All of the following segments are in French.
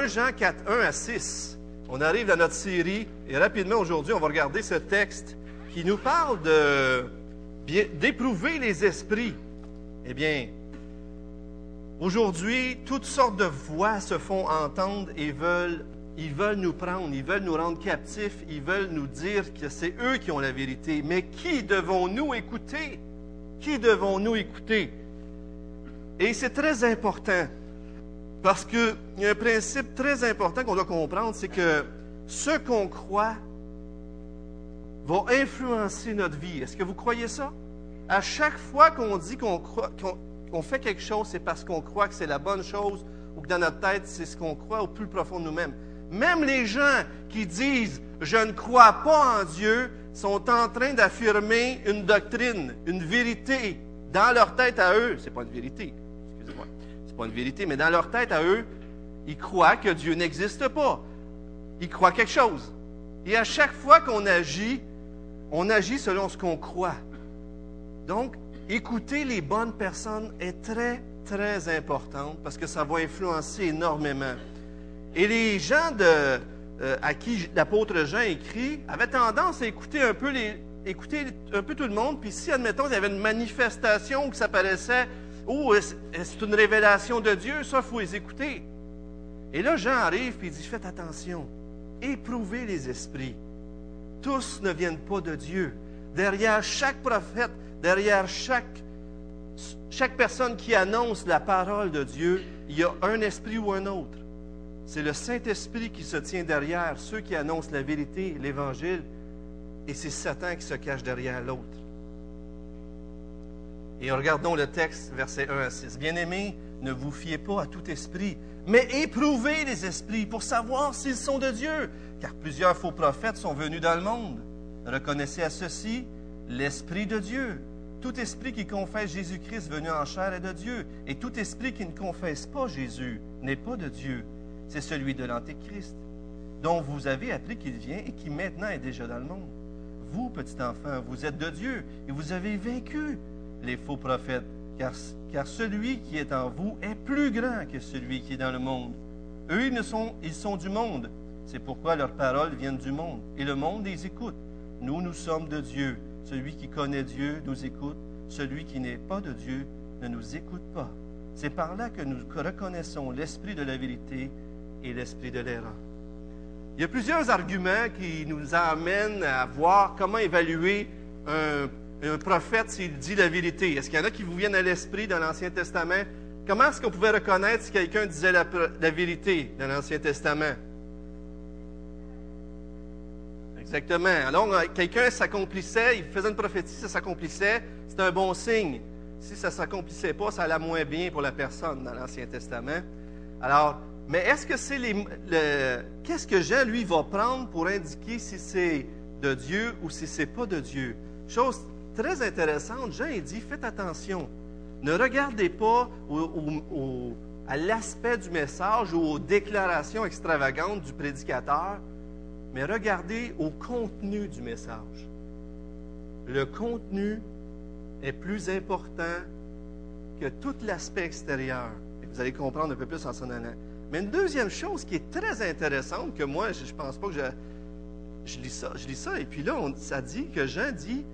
1 Jean 4, 1 à 6. On arrive à notre série et rapidement aujourd'hui, on va regarder ce texte qui nous parle d'éprouver les esprits. Eh bien, aujourd'hui, toutes sortes de voix se font entendre et veulent, ils veulent nous prendre, ils veulent nous rendre captifs, ils veulent nous dire que c'est eux qui ont la vérité. Mais qui devons-nous écouter? Qui devons-nous écouter? Et c'est très important parce qu'il y a un principe très important qu'on doit comprendre, c'est que ce qu'on croit va influencer notre vie. Est-ce que vous croyez ça? À chaque fois qu'on dit qu'on fait quelque chose, c'est parce qu'on croit que c'est la bonne chose ou que dans notre tête, c'est ce qu'on croit au plus profond de nous-mêmes. Même les gens qui disent je ne crois pas en Dieu sont en train d'affirmer une doctrine, une vérité dans leur tête à eux. Ce n'est pas une vérité, excusez-moi. Ce n'est pas une vérité, mais dans leur tête à eux, ils croient que Dieu n'existe pas. Ils croient quelque chose. Et à chaque fois qu'on agit, on agit selon ce qu'on croit. Donc, écouter les bonnes personnes est très, très important parce que ça va influencer énormément. Et les gens euh, à qui l'apôtre Jean écrit avaient tendance à écouter un peu, les, écouter un peu tout le monde. Puis si, admettons, il y avait une manifestation où ça paraissait, oh, c'est une révélation de Dieu, ça, il faut les écouter. Et là, Jean arrive et il dit, faites attention, éprouvez les esprits tous ne viennent pas de Dieu. Derrière chaque prophète, derrière chaque, personne qui annonce la parole de Dieu, il y a un esprit ou un autre. C'est le Saint-Esprit qui se tient derrière ceux qui annoncent la vérité, l'Évangile, et c'est Satan qui se cache derrière l'autre. Et regardons le texte, versets 1 à 6. Bien-aimés, ne vous fiez pas à tout esprit, mais éprouvez les esprits pour savoir s'ils sont de Dieu, car plusieurs faux prophètes sont venus dans le monde. Reconnaissez à ceci l'Esprit de Dieu. Tout esprit qui confesse Jésus-Christ venu en chair est de Dieu, et tout esprit qui ne confesse pas Jésus n'est pas de Dieu. C'est celui de l'Antéchrist, dont vous avez appris qu'il vient et qui maintenant est déjà dans le monde. Vous, petit enfant, vous êtes de Dieu, et vous avez vaincu les faux prophètes, car, car celui qui est en vous est plus grand que celui qui est dans le monde. Eux, ils, sont, ils sont du monde, c'est pourquoi leurs paroles viennent du monde, et le monde les écoute. Nous, nous sommes de Dieu. Celui qui connaît Dieu nous écoute. Celui qui n'est pas de Dieu ne nous écoute pas. C'est par là que nous reconnaissons l'esprit de la vérité et l'esprit de l'erreur. Il y a plusieurs arguments qui nous amènent à voir comment évaluer un, prophète s'il dit la vérité. Est-ce qu'il y en a qui vous viennent à l'esprit dans l'Ancien Testament? Comment est-ce qu'on pouvait reconnaître si quelqu'un disait la vérité dans l'Ancien Testament? Exactement. Alors, quelqu'un s'accomplissait, il faisait une prophétie, ça s'accomplissait, c'est un bon signe. Si ça ne s'accomplissait pas, ça allait moins bien pour la personne dans l'Ancien Testament. Alors, mais est-ce que c'est les. Qu'est-ce que Jean, lui, va prendre pour indiquer si c'est de Dieu ou si c'est pas de Dieu? Chose très intéressante, Jean, dit faites attention. Ne regardez pas à l'aspect du message ou aux déclarations extravagantes du prédicateur, mais regardez au contenu du message. Le contenu est plus important que tout l'aspect extérieur. Et vous allez comprendre un peu plus en s'en allant. Mais une deuxième chose qui est très intéressante, que moi, je ne pense pas que je, je, lis ça, je lis ça, et puis là, ça dit que Jean dit,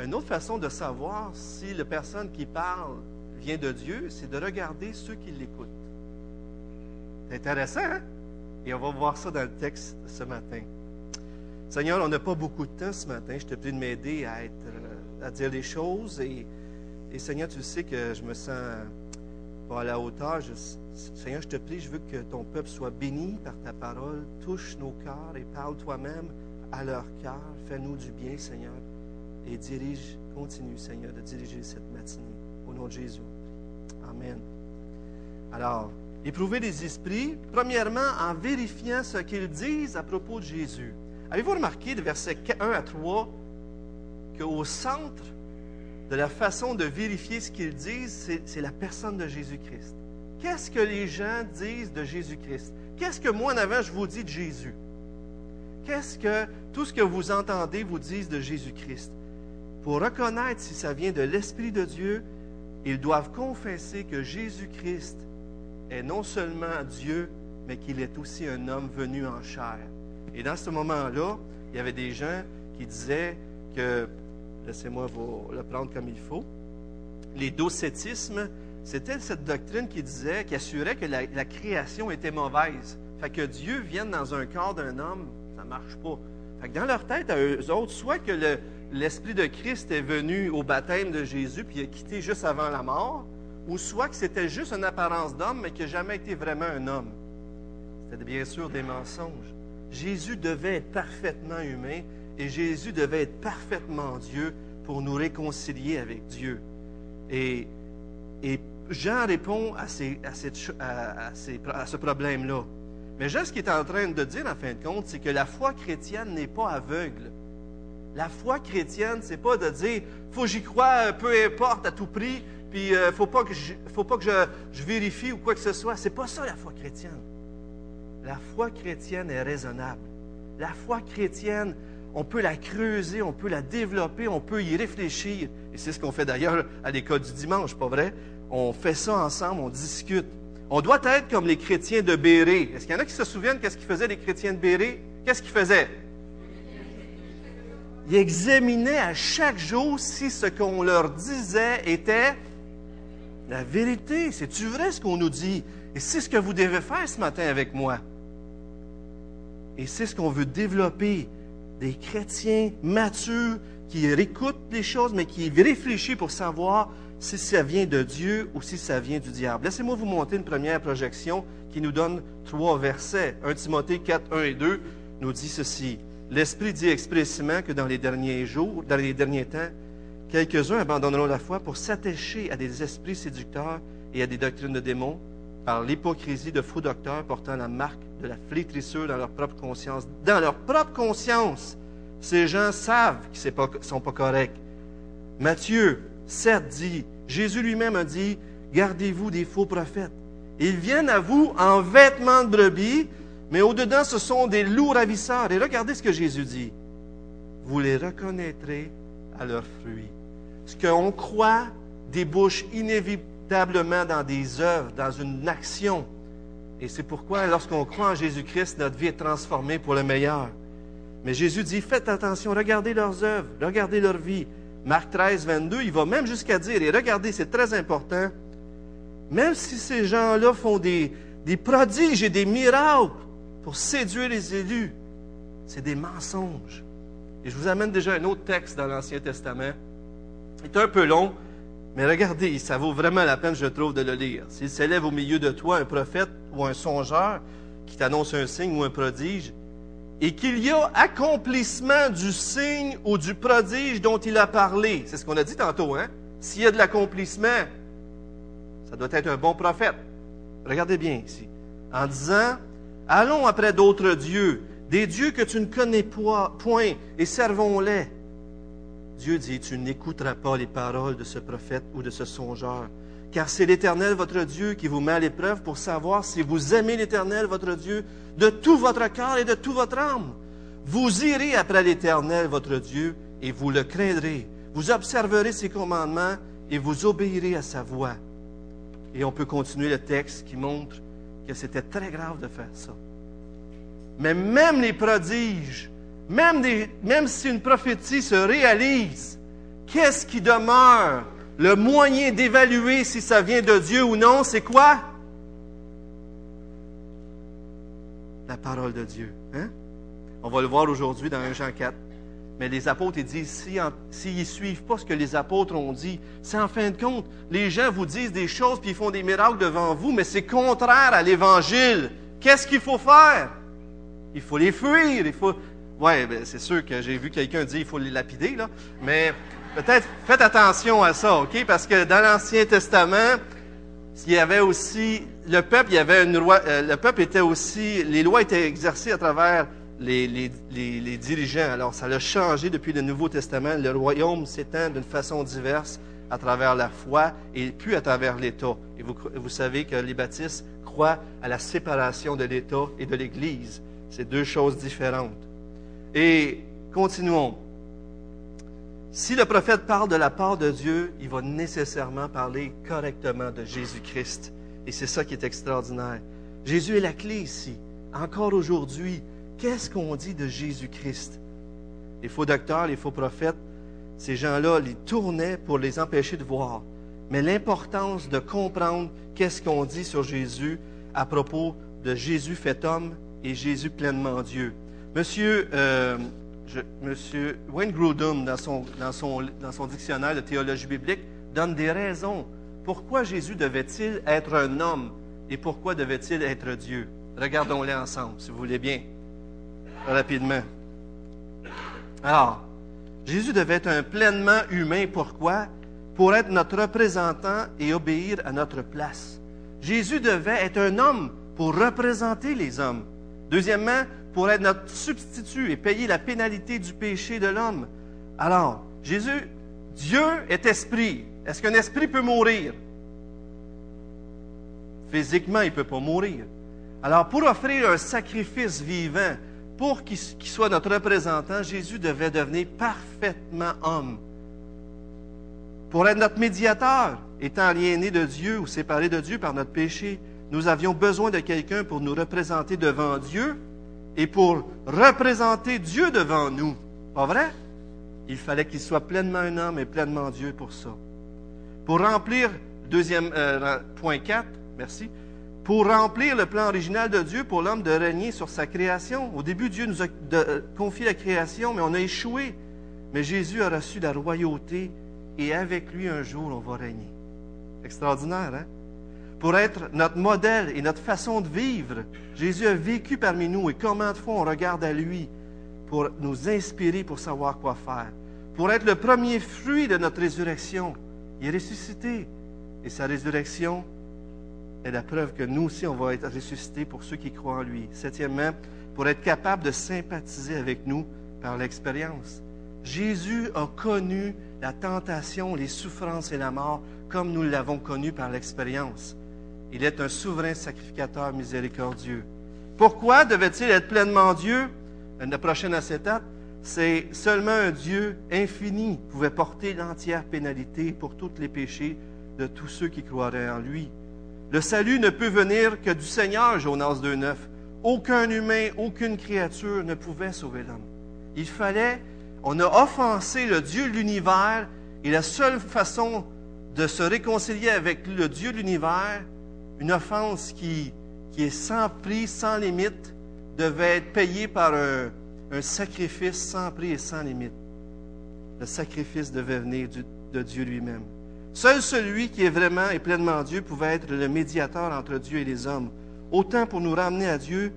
une autre façon de savoir si la personne qui parle vient de Dieu, c'est de regarder ceux qui l'écoutent. C'est intéressant, hein? Et on va voir ça dans le texte ce matin. Seigneur, on n'a pas beaucoup de temps ce matin. Je te prie de m'aider à, euh, dire les choses. Et, Seigneur, tu sais que je me sens pas à la hauteur. Seigneur, je te prie, je veux que ton peuple soit béni par ta parole. Touche nos cœurs et parle toi-même à leur cœur. Fais-nous du bien, Seigneur. Et dirige, continue, Seigneur, de diriger cette matinée. Au nom de Jésus. Amen. Alors, Éprouver les esprits, premièrement, en vérifiant ce qu'ils disent à propos de Jésus. Avez-vous remarqué, de versets 1 à 3, qu'au centre de la façon de vérifier ce qu'ils disent, c'est la personne de Jésus-Christ? Qu'est-ce que les gens disent de Jésus-Christ? Qu'est-ce que moi, en avant, je vous dis de Jésus? Qu'est-ce que tout ce que vous entendez vous disent de Jésus-Christ? Pour reconnaître si ça vient de l'Esprit de Dieu, ils doivent confesser que Jésus-Christ est non seulement Dieu, mais qu'il est aussi un homme venu en chair. Et dans ce moment-là, il y avait des gens qui disaient que, laissez-moi vous le prendre comme il faut, les docétismes, c'était cette doctrine qui disait, qui assurait que la, la création était mauvaise. Fait que Dieu vienne dans un corps d'un homme, ça ne marche pas. Fait que dans leur tête, à eux autres, soit que l'Esprit de Christ est venu au baptême de Jésus puis il a quitté juste avant la mort, ou soit que c'était juste une apparence d'homme, mais qui n'a jamais été vraiment un homme. C'était bien sûr des mensonges. Jésus devait être parfaitement humain et Jésus devait être parfaitement Dieu pour nous réconcilier avec Dieu. Et, Jean répond à ce problème-là. Mais Jean, ce qu'il est en train de dire, en fin de compte, c'est que la foi chrétienne n'est pas aveugle. La foi chrétienne, c'est pas de dire, faut que j'y croie, peu importe, à tout prix, puis euh, faut pas que, je, faut pas que je, vérifie ou quoi que ce soit. C'est pas ça la foi chrétienne. La foi chrétienne est raisonnable. La foi chrétienne, on peut la creuser, on peut la développer, on peut y réfléchir. Et c'est ce qu'on fait d'ailleurs à l'école du dimanche, pas vrai? On fait ça ensemble, on discute. On doit être comme les chrétiens de Béré. Est-ce qu'il y en a qui se souviennent qu'est-ce qu'ils faisaient les chrétiens de Béré? Qu'est-ce qu'ils faisaient? Ils examinaient à chaque jour si ce qu'on leur disait était la vérité. C'est-tu vrai ce qu'on nous dit? Et c'est ce que vous devez faire ce matin avec moi. Et c'est ce qu'on veut développer. Des chrétiens matures qui écoutent les choses, mais qui réfléchissent pour savoir si ça vient de Dieu ou si ça vient du diable. Laissez-moi vous montrer une première projection qui nous donne trois versets. 1 Timothée 4, 1 et 2 nous dit ceci. L'Esprit dit expressément que dans les derniers jours, dans les derniers temps, quelques-uns abandonneront la foi pour s'attacher à des esprits séducteurs et à des doctrines de démons par l'hypocrisie de faux docteurs portant la marque de la flétrissure dans leur propre conscience. Dans leur propre conscience, ces gens savent qu'ils ne sont pas corrects. Matthieu 7 dit, Jésus lui-même a dit, gardez-vous des faux prophètes. Ils viennent à vous en vêtements de brebis, mais au-dedans, ce sont des loups ravisseurs. Et regardez ce que Jésus dit. Vous les reconnaîtrez à leurs fruits. Ce qu'on croit débouche inévitablement dans des œuvres, dans une action. Et c'est pourquoi, lorsqu'on croit en Jésus-Christ, notre vie est transformée pour le meilleur. Mais Jésus dit, faites attention, regardez leurs œuvres, regardez leur vie. Marc 13, 22, il va même jusqu'à dire, et regardez, c'est très important, même si ces gens-là font des, des prodiges et des miracles pour séduire les élus, c'est des mensonges. Et je vous amène déjà un autre texte dans l'Ancien Testament. C'est un peu long, mais regardez, ça vaut vraiment la peine, je trouve, de le lire. S'il s'élève au milieu de toi un prophète ou un songeur qui t'annonce un signe ou un prodige, et qu'il y a accomplissement du signe ou du prodige dont il a parlé. C'est ce qu'on a dit tantôt, hein? S'il y a de l'accomplissement, ça doit être un bon prophète. Regardez bien ici. En disant, allons après d'autres dieux, des dieux que tu ne connais point, et servons-les. Dieu dit, tu n'écouteras pas les paroles de ce prophète ou de ce songeur, car c'est l'Éternel votre Dieu qui vous met à l'épreuve pour savoir si vous aimez l'Éternel votre Dieu de tout votre cœur et de toute votre âme. Vous irez après l'Éternel votre Dieu et vous le craindrez. Vous observerez ses commandements et vous obéirez à sa voix. Et on peut continuer le texte qui montre que c'était très grave de faire ça. Mais même les prodiges, même, si une prophétie se réalise, qu'est-ce qui demeure le moyen d'évaluer si ça vient de Dieu ou non, c'est quoi? La parole de Dieu. Hein? On va le voir aujourd'hui dans 1 Jean 4. Mais les apôtres, ils disent, s'ils ne suivent pas ce que les apôtres ont dit, c'est en fin de compte, les gens vous disent des choses puis ils font des miracles devant vous, mais c'est contraire à l'Évangile. Qu'est-ce qu'il faut faire? Il faut les fuir. Il faut... Oui, ben, c'est sûr que j'ai vu quelqu'un dire qu'il faut les lapider, là. Mais Peut-être faites attention à ça, OK? Parce que dans l'Ancien Testament, il y avait aussi le peuple, il y avait une loi, euh, le peuple était aussi, les lois étaient exercées à travers les, les, les, dirigeants. Alors, ça a changé depuis le Nouveau Testament. Le royaume s'étend d'une façon diverse à travers la foi et puis à travers l'État. Et vous, vous savez que les baptistes croient à la séparation de l'État et de l'Église. C'est deux choses différentes. Et continuons. Si le prophète parle de la part de Dieu, il va nécessairement parler correctement de Jésus-Christ. Et c'est ça qui est extraordinaire. Jésus est la clé ici. Encore aujourd'hui, qu'est-ce qu'on dit de Jésus-Christ? Les faux docteurs, les faux prophètes, ces gens-là les tournaient pour les empêcher de voir. Mais l'importance de comprendre qu'est-ce qu'on dit sur Jésus à propos de Jésus fait homme et Jésus pleinement Dieu. Monsieur, euh, Monsieur Wayne Grudem, dans son, dans, son, dans son dictionnaire de théologie biblique, donne des raisons. Pourquoi Jésus devait-il être un homme et pourquoi devait-il être Dieu? Regardons-les ensemble, si vous voulez bien, rapidement. Alors, Jésus devait être un pleinement humain. Pourquoi? Pour être notre représentant et obéir à notre place. Jésus devait être un homme pour représenter les hommes. Deuxièmement, pour être notre substitut et payer la pénalité du péché de l'homme. Alors, Jésus, Dieu est esprit. Est-ce qu'un esprit peut mourir? Physiquement, il ne peut pas mourir. Alors, pour offrir un sacrifice vivant, pour qu'il soit notre représentant, Jésus devait devenir parfaitement homme. Pour être notre médiateur, étant aliéné de Dieu ou séparé de Dieu par notre péché, nous avions besoin de quelqu'un pour nous représenter devant Dieu et pour représenter Dieu devant nous. Pas vrai? Il fallait qu'il soit pleinement un homme et pleinement Dieu pour ça. Pour remplir, deuxième euh, point 4, merci, pour remplir le plan original de Dieu pour l'homme de régner sur sa création. Au début, Dieu nous a euh, confié la création, mais on a échoué. Mais Jésus a reçu la royauté et avec lui un jour on va régner. Extraordinaire, hein? Pour être notre modèle et notre façon de vivre, Jésus a vécu parmi nous et combien de fois on regarde à lui pour nous inspirer pour savoir quoi faire. Pour être le premier fruit de notre résurrection, il est ressuscité. Et sa résurrection est la preuve que nous aussi, on va être ressuscités pour ceux qui croient en lui. Septièmement, pour être capable de sympathiser avec nous par l'expérience. Jésus a connu la tentation, les souffrances et la mort comme nous l'avons connu par l'expérience. Il est un souverain sacrificateur miséricordieux. Pourquoi devait-il être pleinement Dieu? La prochaine acétate, c'est seulement un Dieu infini pouvait porter l'entière pénalité pour tous les péchés de tous ceux qui croiraient en lui. Le salut ne peut venir que du Seigneur, Jonas 2.9. Aucun humain, aucune créature ne pouvait sauver l'homme. Il fallait, on a offensé le Dieu de l'univers, et la seule façon de se réconcilier avec le Dieu de l'univers, une offense qui, est sans prix, sans limite, devait être payée par un sacrifice sans prix et sans limite. Le sacrifice devait venir de Dieu lui-même. Seul celui qui est vraiment et pleinement Dieu pouvait être le médiateur entre Dieu et les hommes, autant pour nous ramener à Dieu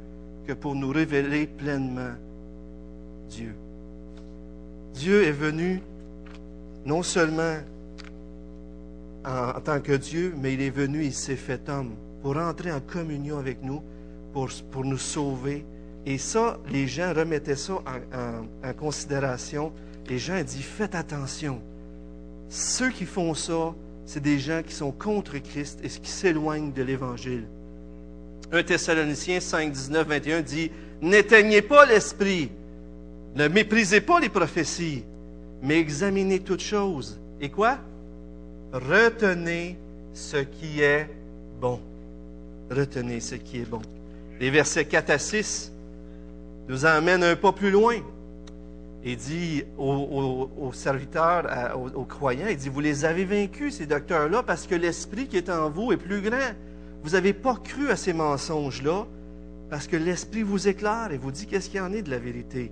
que pour nous révéler pleinement Dieu. Dieu est venu non seulement en, tant que Dieu, mais il est venu, il s'est fait homme pour entrer en communion avec nous, pour, pour nous sauver. Et ça, les gens remettaient ça en, considération. Les gens disent, faites attention ceux qui font ça, c'est des gens qui sont contre Christ et qui s'éloignent de l'Évangile. 1 Thessaloniciens 5, 19, 21 dit N'éteignez pas l'esprit, ne méprisez pas les prophéties, mais examinez toutes choses. Et quoi? Retenez ce qui est bon. Retenez ce qui est bon. Les versets 4 à 6 nous emmènent un pas plus loin. Il dit aux, serviteurs, aux, croyants, il dit, vous les avez vaincus, ces docteurs-là, parce que l'esprit qui est en vous est plus grand. Vous n'avez pas cru à ces mensonges-là, parce que l'esprit vous éclaire et vous dit qu'est-ce qu'il y en est de la vérité.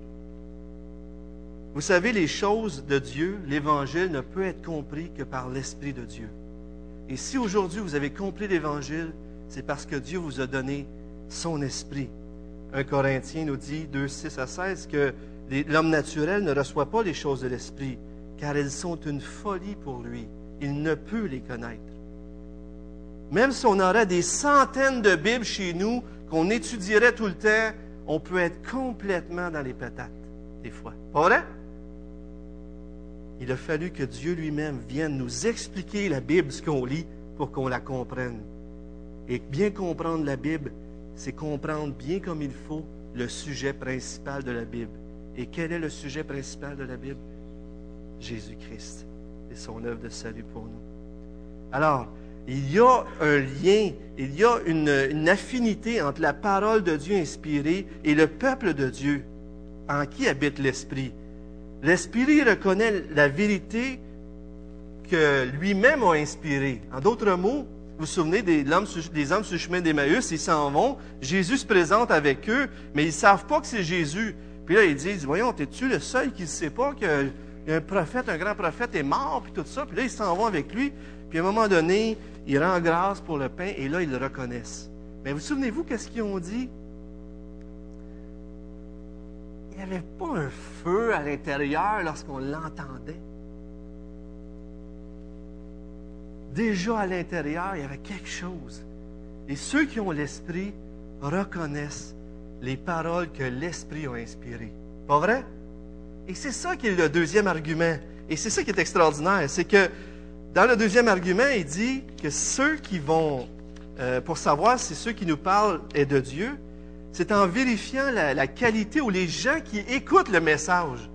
Vous savez, les choses de Dieu, l'Évangile ne peut être compris que par l'Esprit de Dieu. Et si aujourd'hui vous avez compris l'Évangile, c'est parce que Dieu vous a donné son Esprit. Un Corinthien nous dit, 2, 6 à 16, que L'homme naturel ne reçoit pas les choses de l'Esprit, car elles sont une folie pour lui. Il ne peut les connaître. Même si on aurait des centaines de Bibles chez nous, qu'on étudierait tout le temps, on peut être complètement dans les patates, des fois. Pas vrai? Il a fallu que Dieu lui-même vienne nous expliquer la Bible, ce qu'on lit, pour qu'on la comprenne. Et bien comprendre la Bible, c'est comprendre bien comme il faut le sujet principal de la Bible. Et quel est le sujet principal de la Bible? Jésus-Christ et son œuvre de salut pour nous. Alors, il y a un lien, il y a une, affinité entre la parole de Dieu inspirée et le peuple de Dieu, en qui habite l'Esprit. L'Esprit reconnaît la vérité que lui-même a inspirée. En d'autres mots, vous vous souvenez des hommes, sur le chemin d'Emmaüs, ils s'en vont, Jésus se présente avec eux, mais ils ne savent pas que c'est Jésus. Puis là, ils disent, voyons, es-tu le seul qui ne sait pas qu'un prophète, un grand prophète est mort, puis tout ça? Puis là, ils s'en vont avec lui. Puis à un moment donné, il rend grâce pour le pain et là, ils le reconnaissent. Mais vous souvenez-vous qu'est-ce qu'ils ont dit? N'y avait pas un feu à l'intérieur lorsqu'on l'entendait. Déjà à l'intérieur, il y avait quelque chose. Et ceux qui ont l'esprit reconnaissent les paroles que l'esprit a inspirées. Pas vrai? Et c'est ça qui est le deuxième argument. Et c'est ça qui est extraordinaire. C'est que dans le deuxième argument, il dit que ceux qui vont, euh, pour savoir si ceux qui nous parlent est de Dieu, c'est en vérifiant la, qualité ou les gens qui écoutent le message.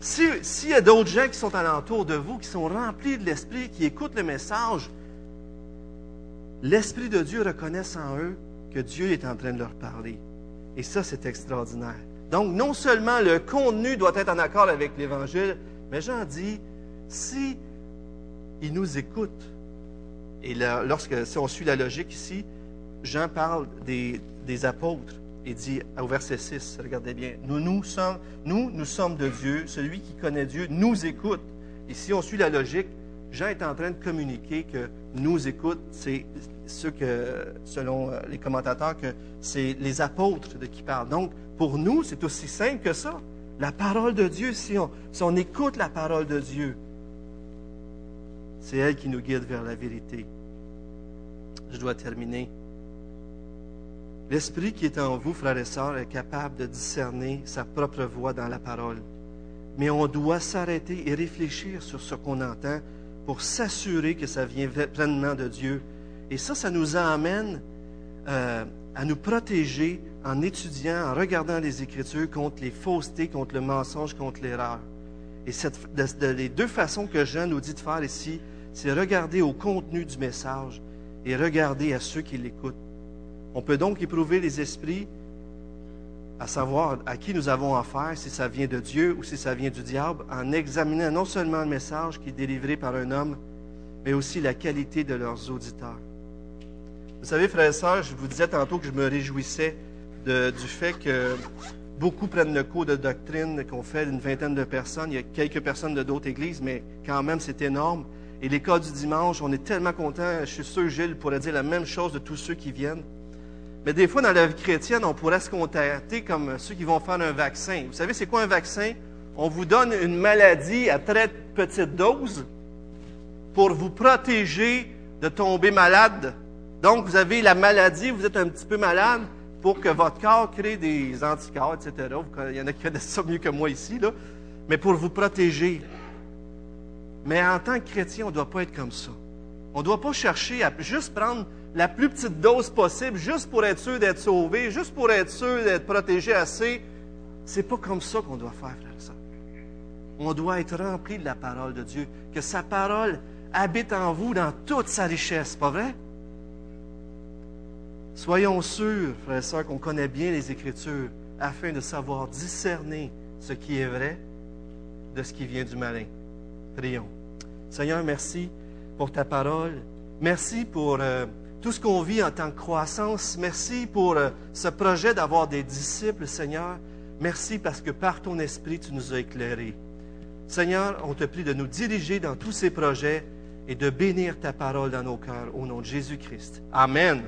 S'il y a d'autres gens qui sont alentour de vous, qui sont remplis de l'Esprit, qui écoutent le message, l'Esprit de Dieu reconnaît en eux que Dieu est en train de leur parler. Et ça, c'est extraordinaire. Donc, non seulement le contenu doit être en accord avec l'Évangile, mais Jean dit, si il nous écoute. Et lorsque, si on suit la logique ici, Jean parle des, apôtres et dit au verset 6, regardez bien, nous, nous sommes, de Dieu, celui qui connaît Dieu nous écoute. Et si on suit la logique, Jean est en train de communiquer que nous écoute, c'est ce que, selon euh, les commentateurs, que c'est les apôtres de qui parlent. Donc, pour nous, c'est aussi simple que ça. La parole de Dieu, si on écoute la parole de Dieu, c'est elle qui nous guide vers la vérité. Je dois terminer. L'Esprit qui est en vous, frères et sœurs, est capable de discerner sa propre voix dans la parole. Mais on doit s'arrêter et réfléchir sur ce qu'on entend pour s'assurer que ça vient pleinement de Dieu. Et ça, ça nous amène euh, à nous protéger en étudiant, en regardant les Écritures contre les faussetés, contre le mensonge, contre l'erreur. Et les deux façons que Jean nous dit de faire ici, c'est regarder au contenu du message et regarder à ceux qui l'écoutent. On peut donc éprouver les esprits à savoir à qui nous avons affaire, si ça vient de Dieu ou si ça vient du diable, en examinant non seulement le message qui est délivré par un homme, mais aussi la qualité de leurs auditeurs. Vous savez, frères et sœurs, je vous disais tantôt que je me réjouissais du fait que beaucoup prennent le cours de doctrine qu'on fait une vingtaine de personnes. Il y a quelques personnes de d'autres églises, mais quand même, c'est énorme. Et les cas du dimanche, on est tellement contents. Je suis sûr, Gilles pourrait dire la même chose de tous ceux qui viennent. Mais des fois, dans la vie chrétienne, on pourrait se contacter comme ceux qui vont faire un vaccin. Vous savez, c'est quoi un vaccin? On vous donne une maladie à très petite dose pour vous protéger de tomber malade. Donc, vous avez la maladie, vous êtes un petit peu malade pour que votre corps crée des anticorps, etc. Il y en a qui connaissent ça mieux que moi ici, là. Mais pour vous protéger. Mais en tant que chrétien, on ne doit pas être comme ça. On ne doit pas chercher à juste prendre la plus petite dose possible, juste pour être sûr d'être sauvé, juste pour être sûr d'être protégé assez. C'est pas comme ça qu'on doit faire, frère ça. On doit être rempli de la parole de Dieu, que sa parole habite en vous dans toute sa richesse, pas vrai? Soyons sûrs, frères et sœurs, qu'on connaît bien les Écritures afin de savoir discerner ce qui est vrai de ce qui vient du malin. Prions. Seigneur, merci pour ta parole. Merci pour euh, tout ce qu'on vit en tant que croissance. Merci pour euh, ce projet d'avoir des disciples, Seigneur. Merci parce que par ton esprit, tu nous as éclairés. Seigneur, on te prie de nous diriger dans tous ces projets et de bénir ta parole dans nos cœurs au nom de Jésus-Christ. Amen.